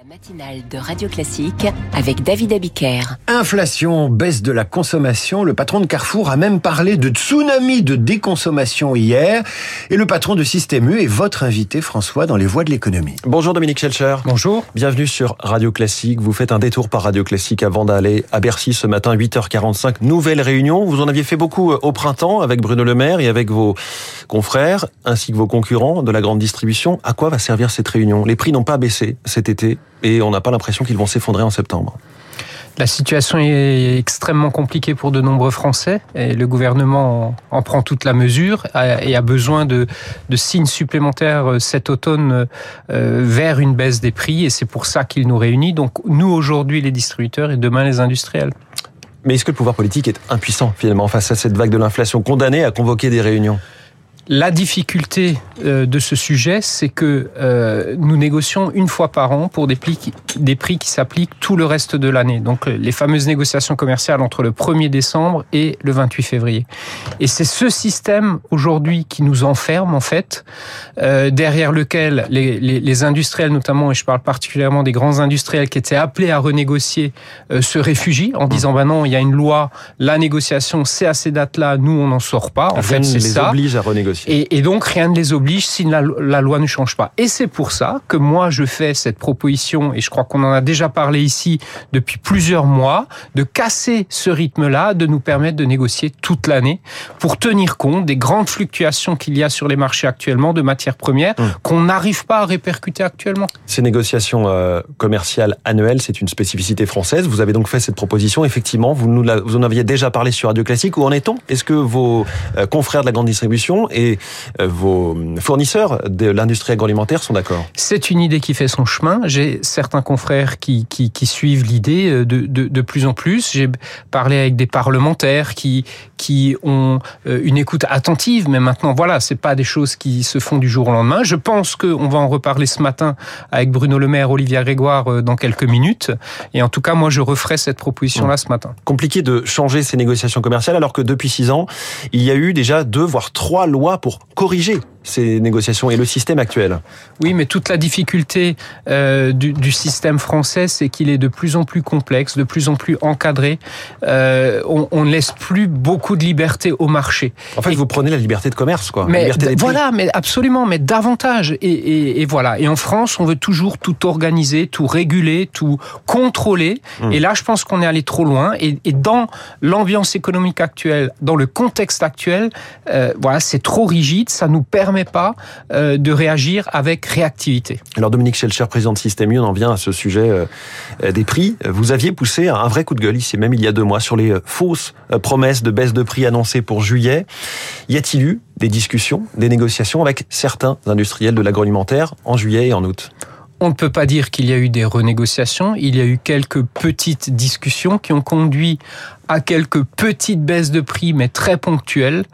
La matinale de Radio Classique avec David Abiker. Inflation, baisse de la consommation. Le patron de Carrefour a même parlé de tsunami de déconsommation hier. Et le patron de Système U est votre invité, François, dans les voies de l'économie. Bonjour Dominique Schelcher. Bonjour. Bienvenue sur Radio Classique. Vous faites un détour par Radio Classique avant d'aller à Bercy ce matin, 8h45. Nouvelle réunion. Vous en aviez fait beaucoup au printemps avec Bruno Le Maire et avec vos confrères, ainsi que vos concurrents de la grande distribution. À quoi va servir cette réunion? Les prix n'ont pas baissé cet été et on n'a pas l'impression qu'ils vont s'effondrer en septembre. La situation est extrêmement compliquée pour de nombreux Français et le gouvernement en prend toute la mesure et a besoin de, de signes supplémentaires cet automne euh, vers une baisse des prix et c'est pour ça qu'il nous réunit. Donc nous aujourd'hui les distributeurs et demain les industriels. Mais est-ce que le pouvoir politique est impuissant finalement face à cette vague de l'inflation, condamné à convoquer des réunions? La difficulté euh, de ce sujet, c'est que euh, nous négocions une fois par an pour des prix qui, des prix qui s'appliquent tout le reste de l'année. Donc les fameuses négociations commerciales entre le 1er décembre et le 28 février. Et c'est ce système aujourd'hui qui nous enferme en fait, euh, derrière lequel les, les, les, industriels notamment, et je parle particulièrement des grands industriels qui étaient appelés à renégocier, se réfugient en disant bah non, il y a une loi, la négociation c'est à ces dates-là, nous on n'en sort pas. En fait, c'est ça. oblige à renégocier. Et, et, donc rien ne les oblige si la, la, loi ne change pas. Et c'est pour ça que moi je fais cette proposition, et je crois qu'on en a déjà parlé ici depuis plusieurs mois, de casser ce rythme-là, de nous permettre de négocier toute l'année pour tenir compte des grandes fluctuations qu'il y a sur les marchés actuellement de matières premières mmh. qu'on n'arrive pas à répercuter actuellement. Ces négociations euh, commerciales annuelles, c'est une spécificité française. Vous avez donc fait cette proposition. Effectivement, vous, nous la, vous en aviez déjà parlé sur Radio Classique. Où en est-on? Est-ce que vos euh, confrères de la grande distribution et vos fournisseurs de l'industrie agroalimentaire sont d'accord? C'est une idée qui fait son chemin. J'ai certains confrères qui, qui, qui suivent l'idée de, de, de, plus en plus. J'ai parlé avec des parlementaires qui, qui ont une écoute attentive, mais maintenant, voilà, c'est pas des choses qui se font du jour au lendemain. Je pense qu'on va en reparler ce matin avec Bruno Le Maire, Olivier Grégoire dans quelques minutes. Et en tout cas, moi, je referai cette proposition-là ce matin. Compliqué de changer ces négociations commerciales alors que depuis six ans, il y a eu déjà deux voire trois lois pour corriger ces négociations et le système actuel. Oui, mais toute la difficulté euh, du, du, système français, c'est qu'il est de plus en plus complexe, de plus en plus encadré. Euh, on, ne laisse plus beaucoup de liberté au marché. En fait, et, vous prenez la liberté de commerce, quoi. Mais liberté voilà, mais absolument, mais davantage. Et, et, et, voilà. Et en France, on veut toujours tout organiser, tout réguler, tout contrôler. Hum. Et là, je pense qu'on est allé trop loin. Et, dans l'ambiance économique actuelle, dans le contexte actuel, euh, voilà, c'est trop rigide. Ça nous permet pas euh, de réagir avec réactivité. Alors Dominique Schelcher, président de Système U, on en vient à ce sujet euh, des prix. Vous aviez poussé un vrai coup de gueule ici même il y a deux mois sur les fausses promesses de baisse de prix annoncées pour juillet. Y a-t-il eu des discussions, des négociations avec certains industriels de l'agroalimentaire en juillet et en août? On ne peut pas dire qu'il y a eu des renégociations. Il y a eu quelques petites discussions qui ont conduit à quelques petites baisses de prix, mais très ponctuelles,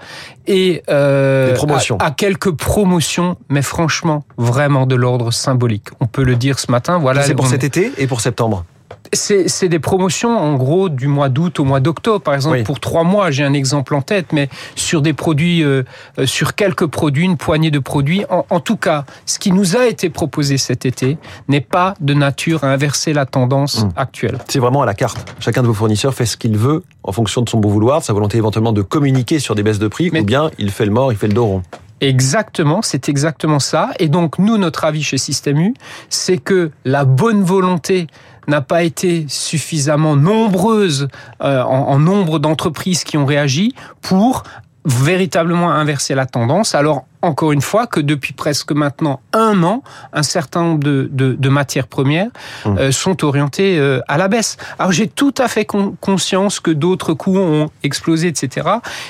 et euh, à, à, quelques promotions, mais franchement, vraiment de l'ordre symbolique. On peut le dire ce matin. Voilà. C'est pour cet été et pour septembre c'est des promotions en gros du mois d'août au mois d'octobre, par exemple oui. pour trois mois. J'ai un exemple en tête, mais sur des produits, euh, sur quelques produits, une poignée de produits. En, en, tout cas, ce qui nous a été proposé cet été n'est pas de nature à inverser la tendance mmh. actuelle. C'est vraiment à la carte. Chacun de vos fournisseurs fait ce qu'il veut en fonction de son bon vouloir, de sa volonté éventuellement de communiquer sur des baisses de prix, mais... ou bien il fait le mort, il fait le dos rond. Exactement, c'est exactement ça. Et donc, nous, notre avis chez Système U, c'est que la bonne volonté n'a pas été suffisamment nombreuse euh, en, en nombre d'entreprises qui ont réagi pour véritablement inverser la tendance. Alors, encore une fois, que depuis presque maintenant un an, un certain nombre de, de, de matières premières mmh. euh, sont orientées euh, à la baisse. Alors j'ai tout à fait con conscience que d'autres coûts ont explosé, etc.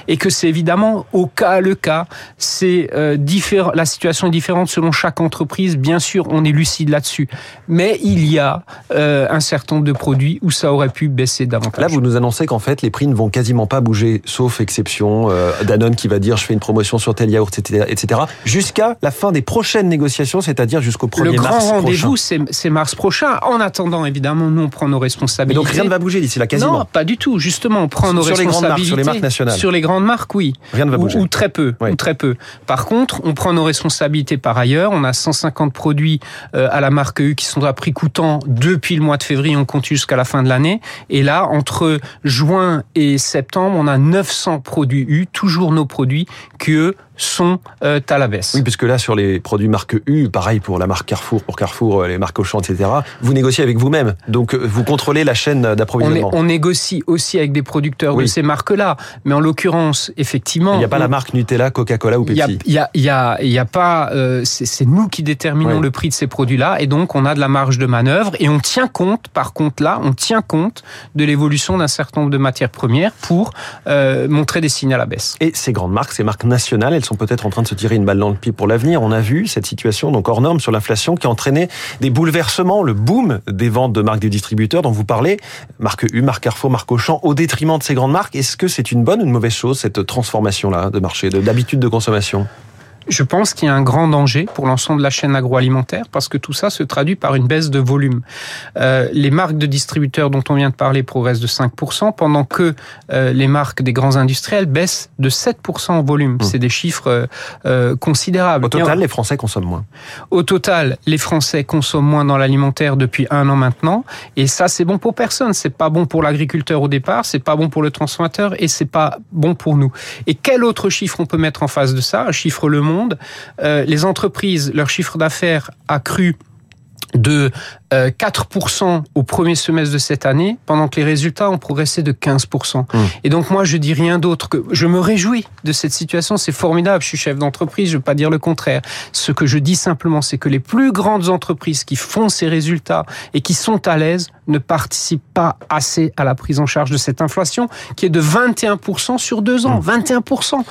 Et que c'est évidemment au cas le cas. C'est euh, différent. La situation est différente selon chaque entreprise. Bien sûr, on est lucide là-dessus. Mais il y a un certain nombre de produits où ça aurait pu baisser davantage. Là, vous nous annoncez qu'en fait, les prix ne vont quasiment pas bouger, sauf exception. Danone qui va dire je fais une promotion sur tel yaourt, etc. etc. etc. Jusqu'à la fin des prochaines négociations, c'est-à-dire jusqu'au 1er Le mars grand rendez-vous, prochain. c'est mars prochain. En attendant, évidemment, nous, on prend nos Mais responsabilités. donc rien ne va bouger d'ici là, quasiment. Non, pas du tout. Justement, on prend nos Sur les grandes marques, responsabilités. sur les marques nationales. Sur les grandes marques, oui. Rien ne va Ou, bouger. ou très peu. Oui. Ou très peu. Par contre, on prend nos responsabilités par ailleurs. On a 150 produits euh, à la marque U qui sont à prix coûtant depuis le mois de février. On compte jusqu'à la fin de l'année. Et là, entre juin et septembre, on a 900 produits U, toujours nos produits, qui eux sont euh, à la baisse. Oui, puisque là, sur les produits marque U, pareil pour la marque Carrefour, pour Carrefour, euh, les marques Auchan, etc., vous négociez avec vous-même. Donc, euh, vous contrôlez la chaîne d'approvisionnement. on négocie aussi avec des producteurs Oui. de ces marques-là, mais en l'occurrence, effectivement, Il n'y a pas on- la marque Nutella, Coca-Cola ou Pepsi. il y a, y a, y a pas. euh, c'est nous qui déterminons le prix de ces produits-là, et donc on a de la marge de manœuvre, et on tient compte. Par contre, là, on tient compte de l'évolution d'un certain nombre de matières premières pour euh, montrer des signes à la baisse. Et ces grandes marques, ces marques nationales, elles sont peut-être en train de se tirer une balle dans le pied pour l'avenir. On a vu cette situation donc hors norme sur l'inflation qui a entraîné des bouleversements, le boom des ventes de marques des distributeurs dont vous parlez, marque U, marque Carrefour, marque Auchan, au détriment de ces grandes marques. Est-ce que c'est une bonne ou une mauvaise chose cette transformation-là de marché, de- d'habitude de consommation? Je pense qu'il y a un grand danger pour l'ensemble de la chaîne agroalimentaire parce que tout ça se traduit par une baisse de volume. Euh, les marques de distributeurs dont on vient de parler progressent de 5%, pendant que euh, les marques des grands industriels baissent de 7% en volume. C'est des chiffres euh, euh, considérables. Au total, les Français consomment moins. Au total, les Français consomment moins dans l'alimentaire depuis un an maintenant, et ça c'est bon pour personne. C'est pas bon pour l'agriculteur au départ, c'est pas bon pour le transformateur, et c'est pas bon pour nous. Et quel autre chiffre on peut mettre en face de ça? Un chiffre Le Monde. Euh, les entreprises, leur chiffre d'affaires a cru de euh, 4% au premier semestre de cette année, pendant que les résultats ont progressé de 15%. Et donc moi, je dis rien d'autre que je me réjouis de cette situation. C'est formidable. Je suis chef d'entreprise. Je veux pas dire le contraire. Ce que je dis simplement, c'est que les plus grandes entreprises qui font ces résultats et qui sont à l'aise ne participent pas assez à la prise en charge de cette inflation qui est de 21% sur deux ans. 21%.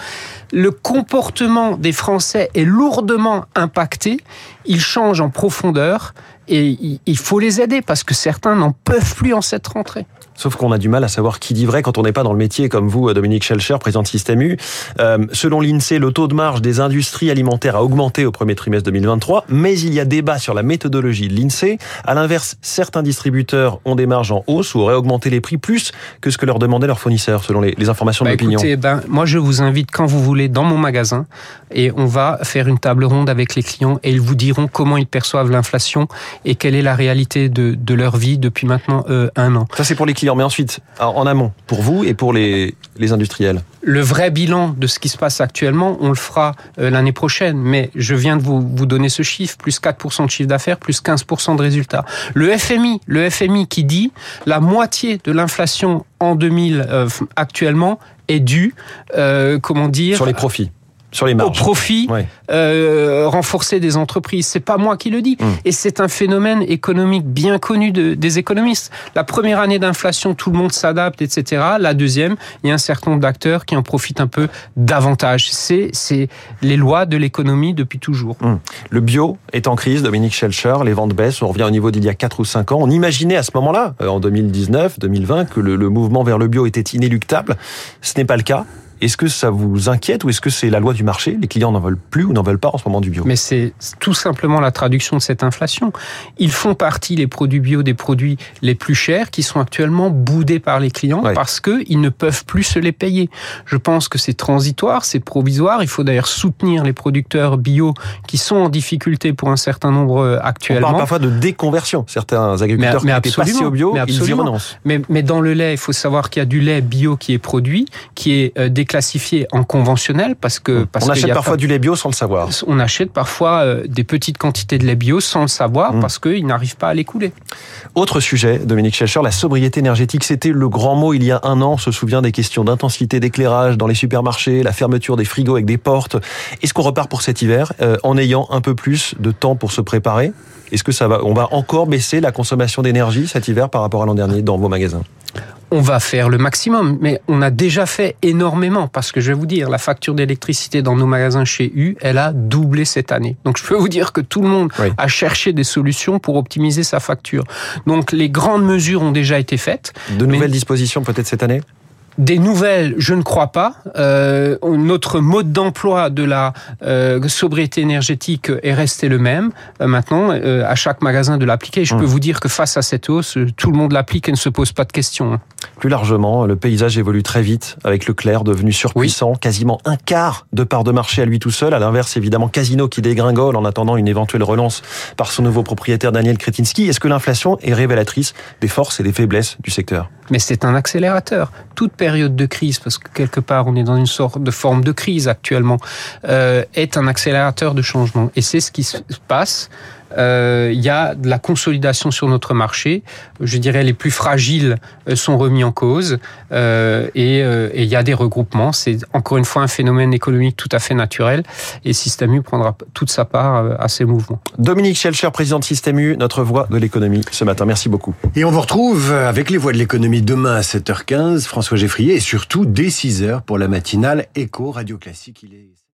Le comportement des Français est lourdement impacté. Il change en profondeur et il- faut les aider parce que certains n'en peuvent plus en cette rentrée. Sauf qu'on a du mal à savoir qui dit vrai quand on n'est pas dans le métier, comme vous, Dominique Schelcher, président de Système U. Euh, selon l'INSEE, le taux de marge des industries alimentaires a augmenté au premier trimestre 2023, mais il y a débat sur la méthodologie de l'INSEE. À l'inverse, certains distributeurs ont des marges en hausse ou auraient augmenté les prix plus que ce que leur demandaient leurs fournisseurs, selon les, les informations de Bah, l'opinion. écoutez, ben, moi je vous invite quand vous voulez dans mon magasin et on va faire une table ronde avec les clients et ils vous diront comment ils perçoivent l'inflation et quelle est la réalité de, de leur vie depuis maintenant euh, un an. Ça, c'est pour les clients, mais ensuite, en amont, pour vous et pour les, les industriels. Le vrai bilan de ce qui se passe actuellement, on le fera euh, l'année prochaine, mais je viens de vous, vous donner ce chiffre, plus 4% de chiffre d'affaires, plus 15% de résultats. Le FMI, le FMI qui dit la moitié de l'inflation en 2000 euh, actuellement est due, euh, comment dire, Sur les profits, sur les au marges. profit Ouais. euh, renforcé des entreprises. C'est pas moi qui le dis, Mm. et c'est un phénomène économique bien connu de- des économistes. La première année d'inflation, tout le monde s'adapte, etc. La deuxième, il y a un certain nombre d'acteurs qui en profitent un peu davantage. C'est c'est les lois de l'économie depuis toujours. Le bio est en crise, Dominique Schelcher, les ventes baissent, on revient au niveau d'il y a 4 ou 5 ans. On imaginait à ce moment-là, euh, en 2019, 2020, que le, le mouvement vers le bio était inéluctable. Ce n'est pas le cas. Est-ce que ça vous inquiète ou est-ce que c'est la loi du marché? Les clients n'en veulent plus ou n'en veulent pas en ce moment du bio Mais c'est tout simplement la traduction de cette inflation. Ils font partie, les produits bio, des produits les plus chers qui sont actuellement boudés par les clients Ouais. parce qu'ils ne peuvent plus se les payer. Je pense que c'est transitoire, c'est provisoire. Il faut d'ailleurs soutenir les producteurs bio qui sont en difficulté pour un certain nombre euh, On parle actuellement. parfois de déconversion. Certains agriculteurs Mais- mais qui étaient passés au bio, mais ils y renoncent. Mais, mais dans le lait, il faut savoir qu'il y a du lait bio qui est produit, qui est euh, déclassifié en conventionnel parce que parce on achète parfois pas- du lait bio sans le savoir. on achète parfois euh, des petites quantités de lait bio sans le savoir Mm. parce qu'ils n'arrivent pas à l'écouler. Autre sujet, Dominique Schelcher, la sobriété énergétique, c'était le grand mot il y a un an. On se souvient des questions d'intensité d'éclairage dans les supermarchés, la fermeture des frigos avec des portes. Est-ce qu'on repart pour cet hiver euh, en ayant un peu plus de temps pour se préparer? Est-ce que ça va, on va encore baisser la consommation d'énergie cet hiver par rapport à l'an dernier dans vos magasins? On va faire le maximum, mais on a déjà fait énormément parce que je vais vous dire, la facture d'électricité dans nos magasins chez U, elle a doublé cette année. Donc je peux vous dire que tout le monde Oui. a cherché des solutions pour optimiser sa facture. Donc les grandes mesures ont déjà été faites. De nouvelles dispositions peut-être cette année? Des nouvelles, je ne crois pas. Euh, notre mode d'emploi de la euh, sobriété énergétique est resté le même. Euh, maintenant, euh, à chaque magasin de l'appliquer. Je Mmh. peux vous dire que face à cette hausse, tout le monde l'applique et ne se pose pas de questions. Plus largement, le paysage évolue très vite, avec Leclerc devenu surpuissant, quasiment un quart de part de marché à lui tout seul. À l'inverse, évidemment, Casino qui dégringole en attendant une éventuelle relance par son nouveau propriétaire Daniel Kretinsky. Est-ce que l'inflation est révélatrice des forces et des faiblesses du secteur? Mais c'est un accélérateur. Toute période de crise, parce que quelque part on est dans une sorte de forme de crise actuellement, euh, est un accélérateur de changement. Et c'est ce qui se passe. Euh, Il y a de la consolidation sur notre marché. Je dirais les plus fragiles euh, sont remis en cause euh, et euh, et il y a des regroupements. C'est encore une fois un phénomène économique tout à fait naturel et Système U prendra toute sa part euh, à ces mouvements. Dominique Schelcher, président de Système U, notre voix de l'économie ce matin. Merci beaucoup. Et on vous retrouve avec les voix de l'économie demain à 7h15, François Geffrier, et surtout dès 6h pour la matinale Éco Radio Classique. Il est